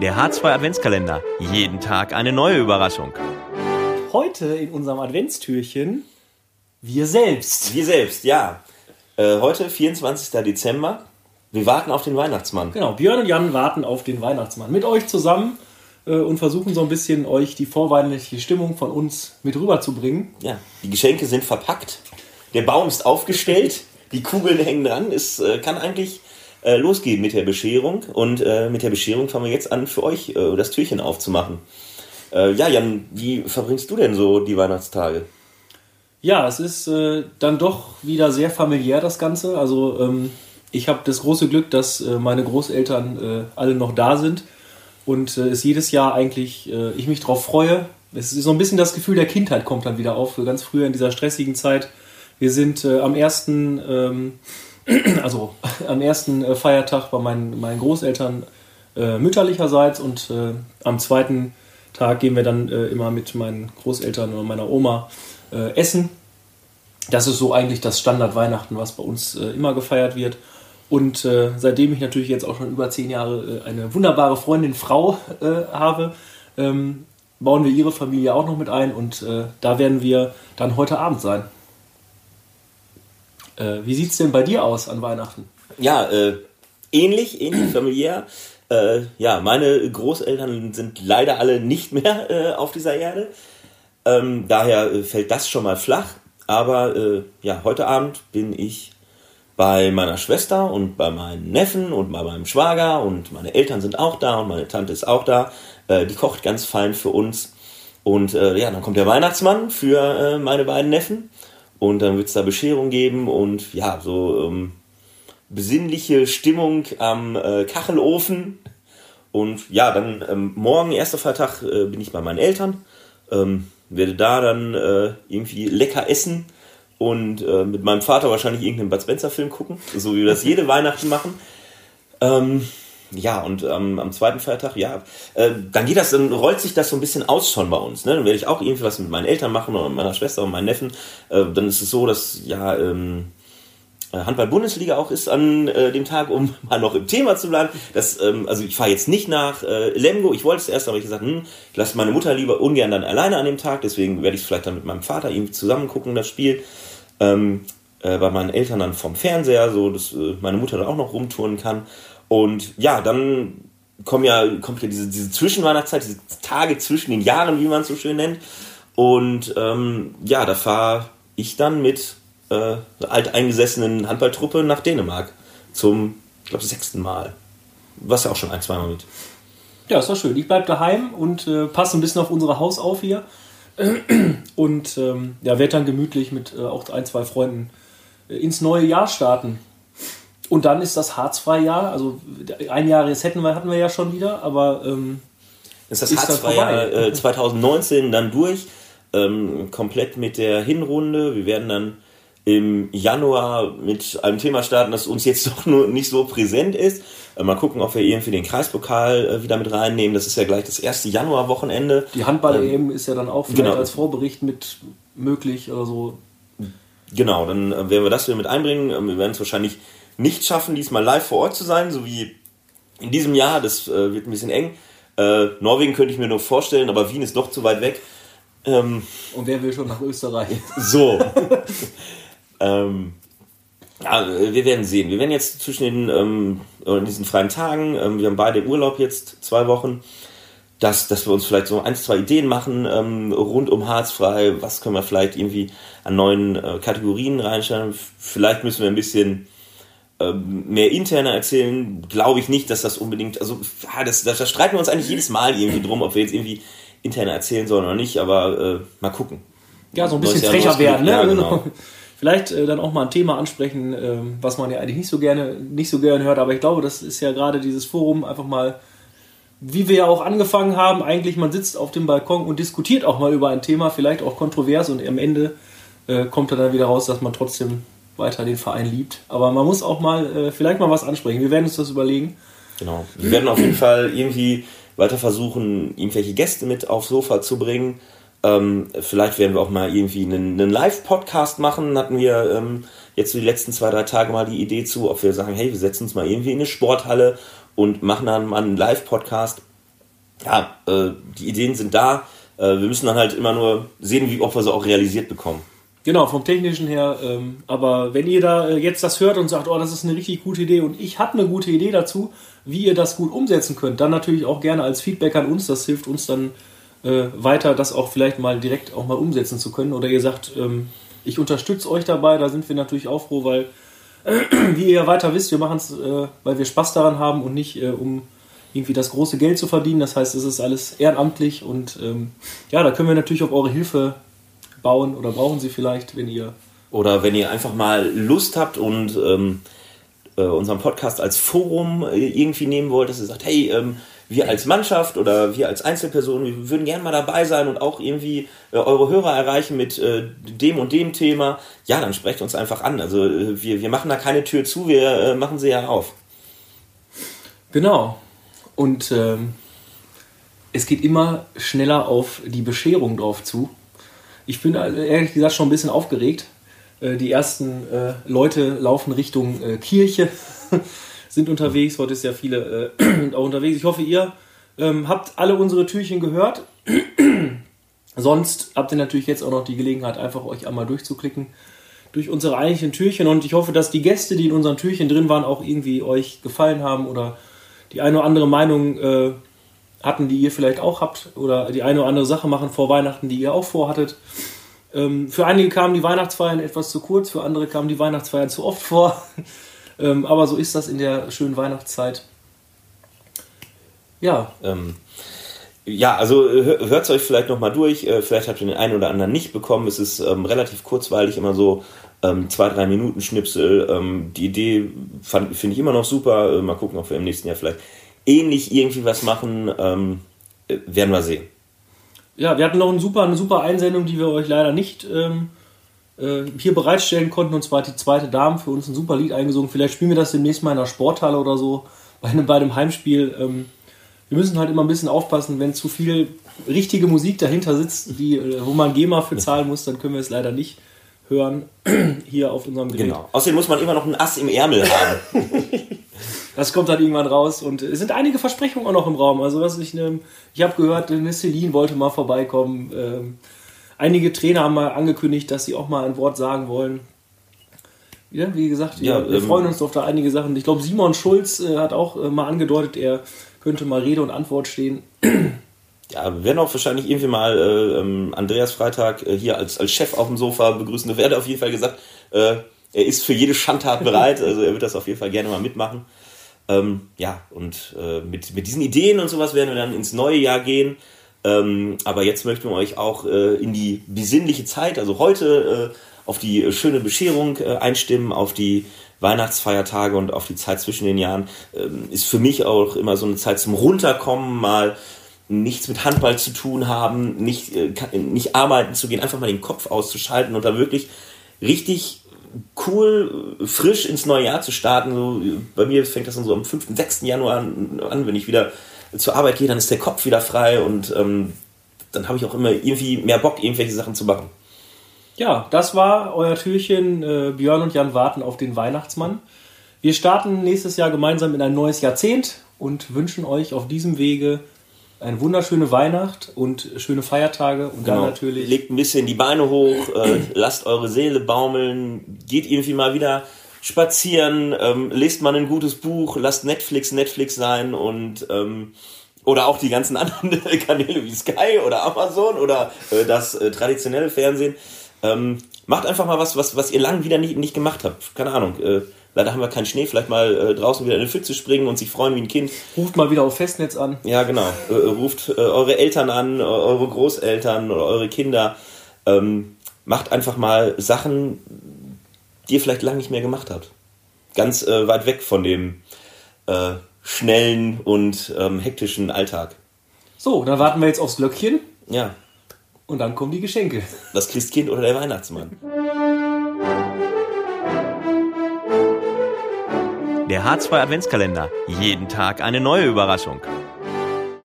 Der H2 Adventskalender. Jeden Tag eine neue Überraschung. Heute in unserem Adventstürchen wir selbst. Wir selbst, ja. Äh, heute, 24. Dezember. Wir warten auf den Weihnachtsmann. Genau, Björn und Jan warten auf den Weihnachtsmann. Mit euch zusammen äh, und versuchen so ein bisschen euch die vorweihnachtliche Stimmung von uns mit rüberzubringen. Ja, die Geschenke sind verpackt. Der Baum ist aufgestellt. Die Kugeln hängen dran. Es äh, kann eigentlich äh, losgehen mit der Bescherung. Und äh, mit der Bescherung fangen wir jetzt an, für euch äh, das Türchen aufzumachen. Äh, ja, Jan, wie verbringst du denn so die Weihnachtstage? Ja, es ist äh, dann doch wieder sehr familiär das Ganze. Also ähm, ich habe das große Glück, dass meine Großeltern alle noch da sind und es jedes Jahr eigentlich ich mich darauf freue. Es ist so ein bisschen das Gefühl der Kindheit kommt dann wieder auf. Ganz früher in dieser stressigen Zeit. Wir sind äh, am ersten, ähm, also am ersten äh, Feiertag bei meinen, meinen Großeltern äh, mütterlicherseits und äh, am zweiten Tag gehen wir dann äh, immer mit meinen Großeltern oder meiner Oma äh, essen. Das ist so eigentlich das Standard Weihnachten, was bei uns immer gefeiert wird. Und äh, seitdem ich natürlich jetzt auch schon über zehn Jahre äh, eine wunderbare Freundin, Frau äh, habe, ähm, bauen wir ihre Familie auch noch mit ein und da werden wir dann heute Abend sein. Äh, wie sieht es denn bei dir aus an Weihnachten? Ja, äh, ähnlich, ähnlich familiär. Äh, ja, meine Großeltern sind leider alle nicht mehr äh, auf dieser Erde. Ähm, daher äh, fällt das schon mal flach. Aber äh, ja, heute Abend bin ich bei meiner Schwester und bei meinen Neffen und bei meinem Schwager und meine Eltern sind auch da und meine Tante ist auch da. Äh, die kocht ganz fein für uns. Und äh, ja, dann kommt der Weihnachtsmann für äh, meine beiden Neffen. Und dann wird es da Bescherung geben und ja, so ähm, besinnliche Stimmung am äh, Kachelofen. Und ja, dann ähm, morgen, erster Feiertag, äh, bin ich bei meinen Eltern. Ähm, werde da dann äh, irgendwie lecker essen und äh, mit meinem Vater wahrscheinlich irgendeinen Bud Spencer Film gucken, so wie wir das jede Weihnachten machen. Ähm, ja, und ähm, am zweiten Feiertag, ja, äh, dann geht das, dann rollt sich das so ein bisschen aus schon bei uns. Ne? Dann werde ich auch irgendwie was mit meinen Eltern machen oder mit meiner Schwester und meinen Neffen. Äh, dann ist es so, dass ja ähm, äh, Handball-Bundesliga auch ist an äh, dem Tag, um mal noch im Thema zu bleiben. Das, ähm, also ich fahre jetzt nicht nach äh, Lemgo. Ich wollte es erst, aber ich gesagt, hm, ich lasse meine Mutter lieber ungern dann alleine an dem Tag. Deswegen werde ich vielleicht dann mit meinem Vater irgendwie zusammen gucken, das Spiel. Ähm, äh, bei meinen Eltern dann vom Fernseher, so dass äh, meine Mutter da auch noch rumtouren kann. Und ja, dann kommen ja, kommt ja diese, diese Zwischenweihnachtszeit, diese Tage zwischen den Jahren, wie man es so schön nennt. Und ähm, ja, da fahre ich dann mit äh, einer alteingesessenen Handballtruppe nach Dänemark zum, ich glaube, sechsten Mal. Was ja auch schon ein, zweimal mit. Ja, ist doch schön. Ich bleibe daheim und äh, passe ein bisschen auf unsere Haus auf hier. Und ähm, ja, werde dann gemütlich mit äh, auch ein, zwei Freunden äh, ins neue Jahr starten. Und dann ist das harzfreie Jahr. Also ein Jahr jetzt hätten wir, hatten wir ja schon wieder, aber ähm, Ist das Ist Hartz-Jahr vorbei. äh, 2019 dann durch, ähm, komplett mit der Hinrunde. Wir werden dann im Januar mit einem Thema starten, das uns jetzt doch nur nicht so präsent ist. Äh, mal gucken, ob wir irgendwie den Kreispokal äh, wieder mit reinnehmen. Das ist ja gleich das erste Januarwochenende. die Handball-EM ist ja dann auch vielleicht genau. als Vorbericht mit möglich oder so. Genau, dann äh, werden wir das wieder mit einbringen. Ähm, Wir werden es wahrscheinlich nicht schaffen, diesmal live vor Ort zu sein, so wie in diesem Jahr. Das äh, wird ein bisschen eng. Äh, Norwegen könnte ich mir noch vorstellen, aber Wien ist doch zu weit weg. Ähm, Und wer will schon nach Österreich? So. ähm, ja, wir werden sehen. Wir werden jetzt zwischen den ähm, in diesen freien Tagen, ähm, wir haben beide Urlaub jetzt, zwei Wochen, dass, dass wir uns vielleicht so ein, zwei Ideen machen ähm, rund um Harzfrei. Was können wir vielleicht irgendwie an neuen äh, Kategorien reinstellen? F- Vielleicht müssen wir ein bisschen ähm, mehr interner erzählen. Glaube ich nicht, dass das unbedingt, also ja, das, das, das streiten wir uns eigentlich jedes Mal irgendwie drum, ob wir jetzt irgendwie interner erzählen sollen oder nicht, aber äh, mal gucken. Ja, so ein bisschen frecher werden, ne? Ja, genau. Vielleicht äh, dann auch mal ein Thema ansprechen, ähm, was man ja eigentlich nicht so gerne, nicht so gerne hört, aber ich glaube, das ist ja gerade dieses Forum einfach mal, wie wir ja auch angefangen haben, eigentlich man sitzt auf dem Balkon und diskutiert auch mal über ein Thema, vielleicht auch kontrovers und am Ende äh, kommt dann wieder raus, dass man trotzdem weiter den Verein liebt. Aber man muss auch mal äh, vielleicht mal was ansprechen. Wir werden uns das überlegen. Genau. Wir werden auf jeden Fall irgendwie weiter versuchen, irgendwelche Gäste mit aufs Sofa zu bringen. Ähm, vielleicht werden wir auch mal irgendwie einen, einen Live-Podcast machen. Hatten wir ähm, jetzt so die letzten zwei, drei Tage mal die Idee zu, ob wir sagen, hey, wir setzen uns mal irgendwie in eine Sporthalle und machen dann mal einen Live-Podcast. Ja, äh, die Ideen sind da. Äh, wir müssen dann halt immer nur sehen, wie, ob wir sie auch realisiert bekommen. Genau, vom technischen her. Ähm, aber wenn ihr da äh, jetzt das hört und sagt, oh, das ist eine richtig gute Idee und ich habe eine gute Idee dazu, wie ihr das gut umsetzen könnt, dann natürlich auch gerne als Feedback an uns. Das hilft uns dann äh, weiter, das auch vielleicht mal direkt auch mal umsetzen zu können. Oder ihr sagt, ähm, ich unterstütze euch dabei, da sind wir natürlich auch froh, weil, wie ihr weiter wisst, wir machen es, äh, weil wir Spaß daran haben und nicht äh, um irgendwie das große Geld zu verdienen. Das heißt, es ist alles ehrenamtlich und ähm, ja, da können wir natürlich auf eure Hilfe bauen oder brauchen sie vielleicht, wenn ihr. Oder wenn ihr einfach mal Lust habt und ähm, äh, unseren Podcast als Forum äh, irgendwie nehmen wollt, dass ihr sagt, hey, ähm, wir als Mannschaft oder wir als Einzelpersonen, wir würden gerne mal dabei sein und auch irgendwie äh, eure Hörer erreichen mit äh, dem und dem Thema, ja, dann sprecht uns einfach an. Also äh, wir, wir machen da keine Tür zu, wir äh, machen sie ja auf. Genau. Und ähm, es geht immer schneller auf die Bescherung drauf zu. Ich bin äh, ehrlich gesagt schon ein bisschen aufgeregt. Äh, die ersten Leute laufen Richtung Kirche, sind unterwegs. Heute ist ja viele äh, auch unterwegs. Ich hoffe, ihr ähm, habt alle unsere Türchen gehört. Sonst habt ihr natürlich jetzt auch noch die Gelegenheit, einfach euch einmal durchzuklicken durch unsere eigentlichen Türchen. Und ich hoffe, dass die Gäste, die in unseren Türchen drin waren, auch irgendwie euch gefallen haben oder die eine oder andere Meinung äh, hatten, die ihr vielleicht auch habt oder die eine oder andere Sache machen vor Weihnachten, die ihr auch vorhattet. Ähm, für einige kamen die Weihnachtsfeiern etwas zu kurz, für andere kamen die Weihnachtsfeiern zu oft vor. Ähm, aber so ist das in der schönen Weihnachtszeit. Ja. Ähm, ja, also hört es euch vielleicht nochmal durch. Äh, vielleicht habt ihr den einen oder anderen nicht bekommen. Es ist ähm, relativ kurzweilig, immer so ähm, zwei, drei Minuten Schnipsel. Ähm, die Idee finde ich immer noch super. Äh, mal gucken, ob wir im nächsten Jahr vielleicht ähnlich irgendwie was machen. Ähm, äh, werden wir sehen. Ja, wir hatten noch eine super, eine super Einsendung, die wir euch leider nicht ähm, äh, hier bereitstellen konnten. Und zwar die zweite Dame für uns ein super Lied eingesungen. Vielleicht spielen wir das demnächst mal in der Sporthalle oder so. Bei einem, bei einem Heimspiel. Ähm, wir müssen halt immer ein bisschen aufpassen, wenn zu viel richtige Musik dahinter sitzt, die, äh, wo man GEMA für zahlen muss, dann können wir es leider nicht hören hier auf unserem Gerät. Genau. Außerdem muss man immer noch ein Ass im Ärmel haben. das kommt dann irgendwann raus und es sind einige Versprechungen auch noch im Raum. Also was ich, ne, ich habe gehört, eine Celine wollte mal vorbeikommen. Ähm, einige Trainer haben mal angekündigt, dass sie auch mal ein Wort sagen wollen. Ja, wie gesagt, wir ähm, freuen uns auf da einige Sachen. Ich glaube, Simon Schulz äh, hat auch äh, mal angedeutet, er könnte mal Rede und Antwort stehen. Ja, wir werden auch wahrscheinlich irgendwie mal äh, ähm, Andreas Freitag äh, hier als, als Chef auf dem Sofa begrüßen. Da werde auf jeden Fall gesagt, äh, er ist für jede Schandtat bereit. Also er wird das auf jeden Fall gerne mal mitmachen. Ähm, ja, und äh, mit, mit diesen Ideen und sowas werden wir dann ins neue Jahr gehen. Ähm, aber jetzt möchten wir euch auch äh, in die besinnliche Zeit, also heute äh, auf die schöne Bescherung äh, einstimmen, auf die Weihnachtsfeiertage und auf die Zeit zwischen den Jahren. Ähm, ist für mich auch immer so eine Zeit zum Runterkommen, mal nichts mit Handball zu tun haben, nicht, äh, nicht arbeiten zu gehen, einfach mal den Kopf auszuschalten und da wirklich richtig cool, frisch ins neue Jahr zu starten. So, bei mir fängt das dann so am 5., 6. Januar an, an, wenn ich wieder zur Arbeit gehe, dann ist der Kopf wieder frei und ähm, dann habe ich auch immer irgendwie mehr Bock, irgendwelche Sachen zu machen. Ja, das war euer Türchen. Äh, Björn und Jan warten auf den Weihnachtsmann. Wir starten nächstes Jahr gemeinsam in ein neues Jahrzehnt und wünschen euch auf diesem Wege eine wunderschöne Weihnacht und schöne Feiertage und genau. dann natürlich. Legt ein bisschen die Beine hoch, äh, lasst eure Seele baumeln, geht irgendwie mal wieder spazieren, ähm, lest mal ein gutes Buch, lasst Netflix Netflix sein und ähm, oder auch die ganzen anderen Kanäle wie Sky oder Amazon oder äh, das äh, traditionelle Fernsehen. Ähm, macht einfach mal was, was, was ihr lang wieder nicht, nicht gemacht habt. Keine Ahnung. Äh, Leider haben wir keinen Schnee, vielleicht mal äh, draußen wieder in den Pfütze springen und sich freuen wie ein Kind. Ruft mal wieder auf Festnetz an. Ja, genau. Äh, äh ruft äh, eure Eltern an, eure Großeltern oder eure Kinder. Ähm, macht einfach mal Sachen, die ihr vielleicht lange nicht mehr gemacht habt. Ganz äh, weit weg von dem schnellen und ähm, hektischen Alltag. So, dann warten wir jetzt aufs Glöckchen. Ja. Und dann kommen die Geschenke. Das Christkind oder der Weihnachtsmann. Der H2 Adventskalender. Jeden Tag eine neue Überraschung.